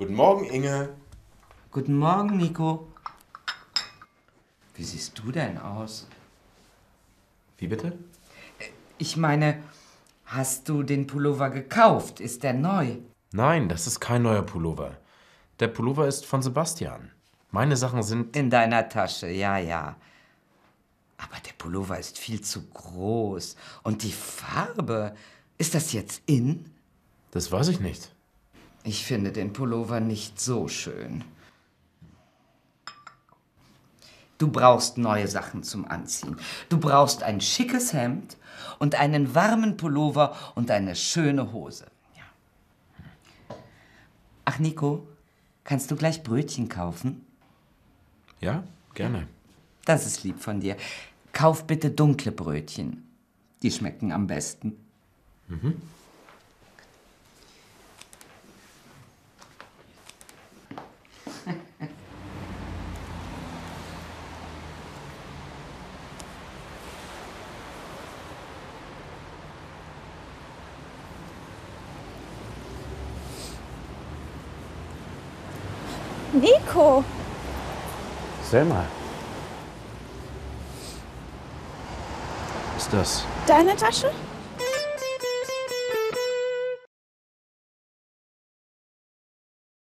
Guten Morgen, Inge. Guten Morgen, Nico. Wie siehst du denn aus? Wie bitte? Ich meine, hast du den Pullover gekauft? Ist der neu? Nein, das ist kein neuer Pullover. Der Pullover ist von Sebastian. Meine Sachen sind. In deiner Tasche, ja, ja. Aber der Pullover ist viel zu groß. Und die Farbe. Ist das jetzt in? Das weiß ich nicht. Ich finde den Pullover nicht so schön. Du brauchst neue Sachen zum Anziehen. Du brauchst ein schickes Hemd und einen warmen Pullover und eine schöne Hose. Ja. Ach, Nico, kannst du gleich Brötchen kaufen? Ja, gerne. Das ist lieb von dir. Kauf bitte dunkle Brötchen. Die schmecken am besten. Mhm. Nico! Selma. Ist das? Deine Tasche?